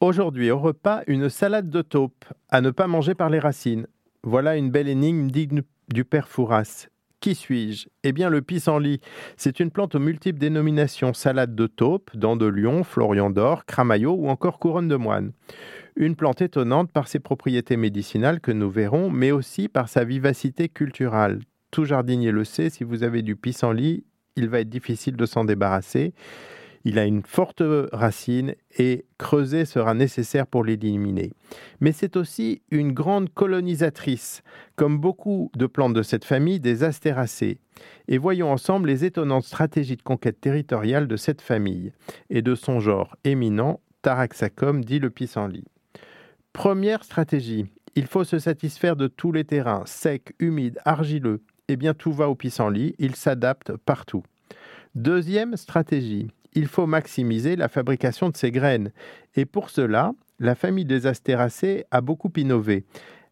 Aujourd'hui au repas, une salade de taupe, à ne pas manger par les racines. Voilà une belle énigme digne du père Fouras. Qui suis-je? Eh bien, le pissenlit. C'est une plante aux multiples dénominations salade de taupe, dent de lion, florian d'or, cramaillot ou encore couronne de moine. Une plante étonnante par ses propriétés médicinales que nous verrons, mais aussi par sa vivacité culturelle. Tout jardinier le sait, si vous avez du pissenlit, il va être difficile de s'en débarrasser. Il a une forte racine et creuser sera nécessaire pour l'éliminer. Mais c'est aussi une grande colonisatrice, comme beaucoup de plantes de cette famille, des astéracées. Et voyons ensemble les étonnantes stratégies de conquête territoriale de cette famille et de son genre éminent, Taraxacum, dit le pissenlit. Première stratégie, il faut se satisfaire de tous les terrains, secs, humides, argileux. Eh bien, tout va au pissenlit, il s'adapte partout. Deuxième stratégie, il faut maximiser la fabrication de ces graines. Et pour cela, la famille des astéracées a beaucoup innové.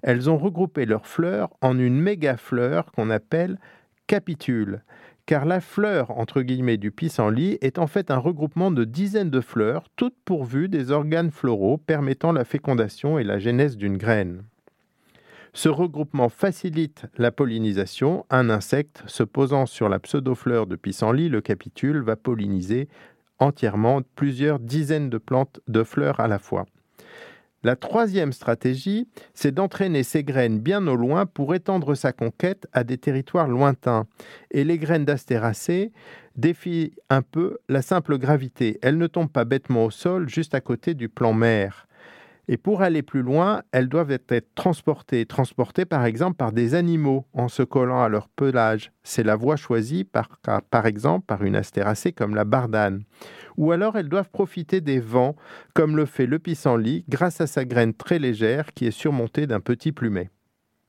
Elles ont regroupé leurs fleurs en une méga fleur qu'on appelle capitule. Car la fleur, entre guillemets, du pissenlit est en fait un regroupement de dizaines de fleurs, toutes pourvues des organes floraux permettant la fécondation et la genèse d'une graine. Ce regroupement facilite la pollinisation. Un insecte se posant sur la pseudo-fleur de pissenlit, le capitule, va polliniser entièrement plusieurs dizaines de plantes de fleurs à la fois. La troisième stratégie, c'est d'entraîner ces graines bien au loin pour étendre sa conquête à des territoires lointains. Et les graines d'astéracées défient un peu la simple gravité. Elles ne tombent pas bêtement au sol juste à côté du plan mer. Et pour aller plus loin, elles doivent être transportées, transportées par exemple par des animaux en se collant à leur pelage. C'est la voie choisie par, par exemple par une astéracée comme la bardane. Ou alors elles doivent profiter des vents comme le fait le pissenlit grâce à sa graine très légère qui est surmontée d'un petit plumet.